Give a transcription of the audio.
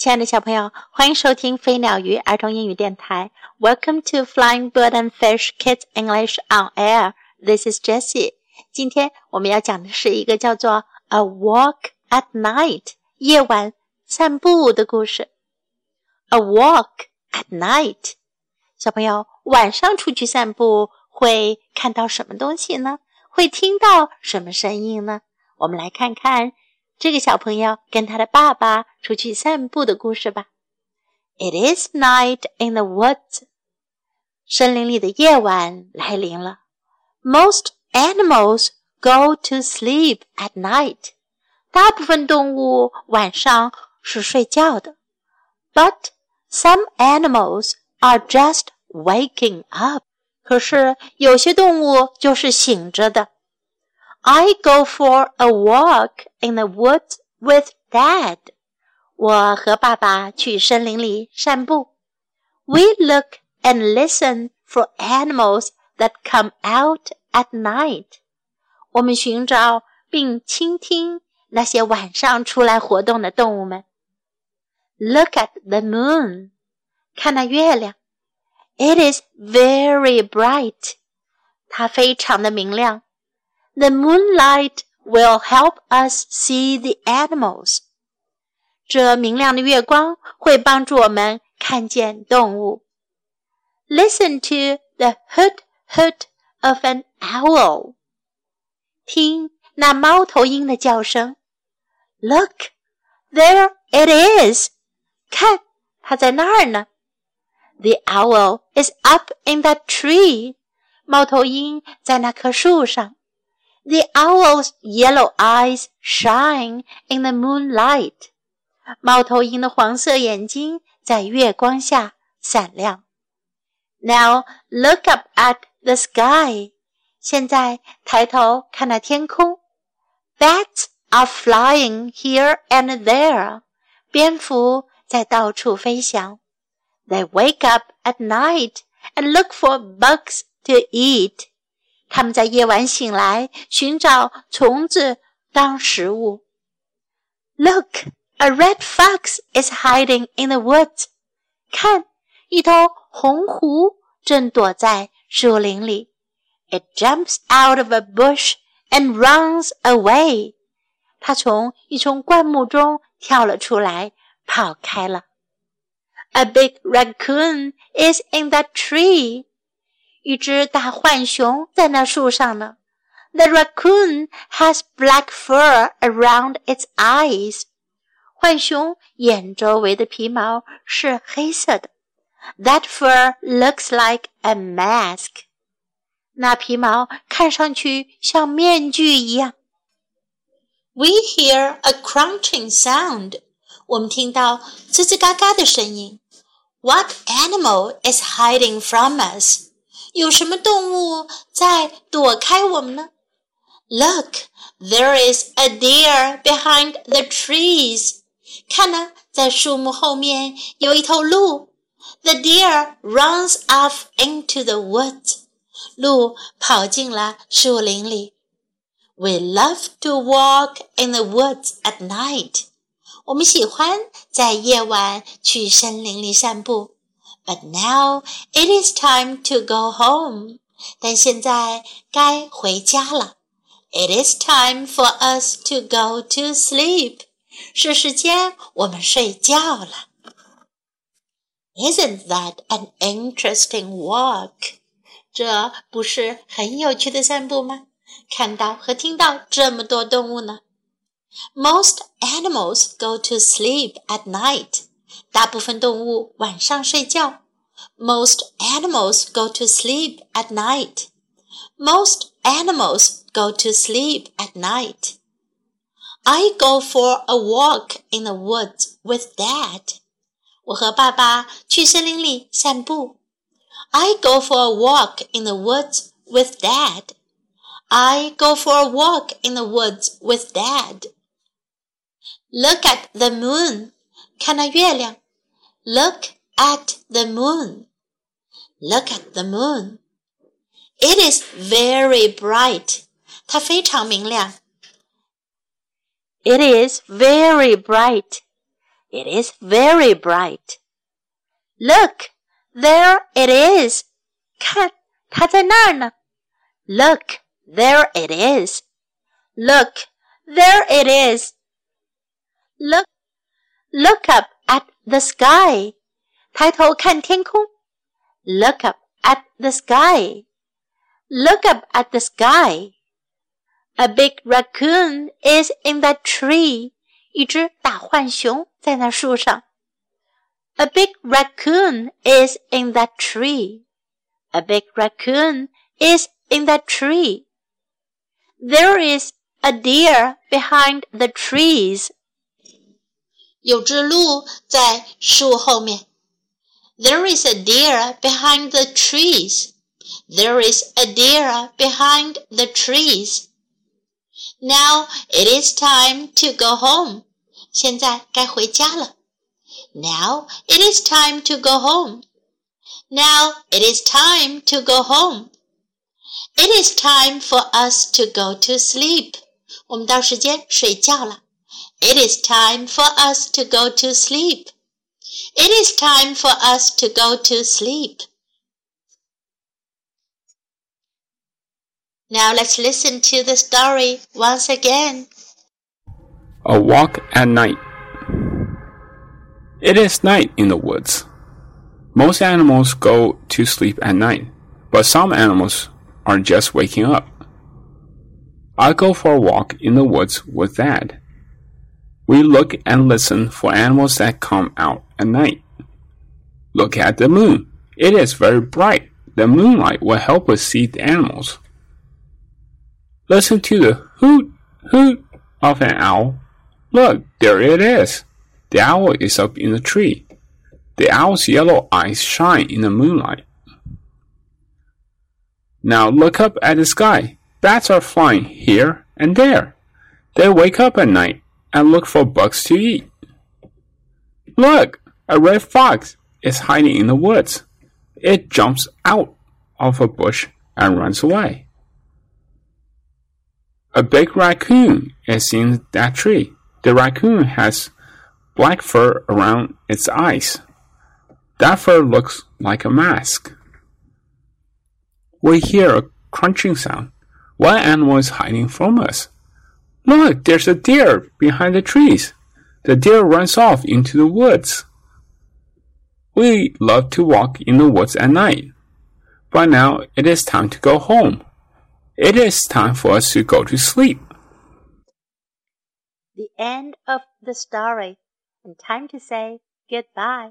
亲爱的小朋友，欢迎收听飞鸟鱼儿童英语电台。Welcome to Flying Bird and Fish Kids English on Air. This is Jessie. 今天我们要讲的是一个叫做 A Walk at Night 夜晚散步的故事。A walk at night，小朋友晚上出去散步会看到什么东西呢？会听到什么声音呢？我们来看看。这个小朋友跟他的爸爸出去散步的故事吧。It is night in the woods。森林里的夜晚来临了。Most animals go to sleep at night。大部分动物晚上是睡觉的。But some animals are just waking up。可是有些动物就是醒着的。I go for a walk in the woods with Dad. 我和爸爸去森林里散步。We look and listen for animals that come out at night. 我们寻找并倾听那些晚上出来活动的动物们。Look at the moon. 看那月亮。It is very bright. 它非常的明亮。the moonlight will help us see the animals. 这明亮的月光会帮助我们看见动物。Listen to the hoot hoot of an owl. 听那猫头鹰的叫声。Look, there it is. 看，它在那儿呢。The owl is up in that tree. 猫头鹰在那棵树上。the owl's yellow eyes shine in the moonlight. 猫头鹰的黄色眼睛在月光下闪亮。Now look up at the sky. 现在抬头看那天空。Bats are flying here and there. 蝙蝠在到处飞翔。They wake up at night and look for bugs to eat. 他们在夜晚醒来，寻找虫子当食物。Look, a red fox is hiding in the woods. 看，一头红狐正躲在树林里。It jumps out of a bush and runs away. 它从一丛灌木中跳了出来，跑开了。A big raccoon is in that tree. 一只大浣熊在那树上呢。The raccoon has black fur around its eyes。 浣熊眼周围的皮毛是黑色的。That fur looks like a mask。那皮毛看上去像面具一样。We hear a crunching sound。我们听到吱吱嘎嘎的声音。What animal is hiding from us？有什么动物在躲开我们呢？Look, there is a deer behind the trees. 看呐，在树木后面有一头鹿。The deer runs off into the woods. 鹿跑进了树林里。We love to walk in the woods at night. 我们喜欢在夜晚去森林里散步。But now it is time to go home. 但现在该回家了。It is time for us to go to sleep. 是时间我们睡觉了。Isn't that an interesting walk? 这不是很有趣的散步吗？看到和听到这么多动物呢。Most animals go to sleep at night. 大部分动物晚上睡觉。Most animals go to sleep at night. Most animals go to sleep at night. I go for a walk in the woods with Dad. 我和爸爸去森林里散步。I go for a walk in the woods with Dad. I go for a walk in the woods with Dad. Look at the moon. 看那月亮。Look at the moon. Look at the moon. It is very bright. 它非常明亮。 It is very bright. it is very bright. Look, there it is. 看，它在那儿呢。Look, there it is. Look, there it is. Look, look up at the sky. 抬头看天空。Look up at the sky. Look up at the sky. A big raccoon is in that tree. 一只大浣熊在那树上。A big raccoon is in that tree. A big raccoon is in that tree. There is a deer behind the trees. 有只鹿在树后面。There is a deer behind the trees. There is a deer behind the trees. Now it is time to go home. 现在该回家了。Now it is time to go home. Now it is time to go home. It is time for us to go to sleep. 我们到时间睡觉了。It is time for us to go to sleep. It is time for us to go to sleep. Now let's listen to the story once again. A walk at night. It is night in the woods. Most animals go to sleep at night, but some animals are just waking up. I go for a walk in the woods with Dad. We look and listen for animals that come out at night. Look at the moon. It is very bright. The moonlight will help us see the animals. Listen to the hoot, hoot of an owl. Look, there it is. The owl is up in the tree. The owl's yellow eyes shine in the moonlight. Now look up at the sky. Bats are flying here and there. They wake up at night and look for bugs to eat. Look, a red fox is hiding in the woods. It jumps out of a bush and runs away. A big raccoon is in that tree. The raccoon has black fur around its eyes. That fur looks like a mask. We hear a crunching sound. What animal is hiding from us? Look, there's a deer behind the trees. The deer runs off into the woods. We love to walk in the woods at night. But now it is time to go home. It is time for us to go to sleep. The end of the story, and time to say goodbye.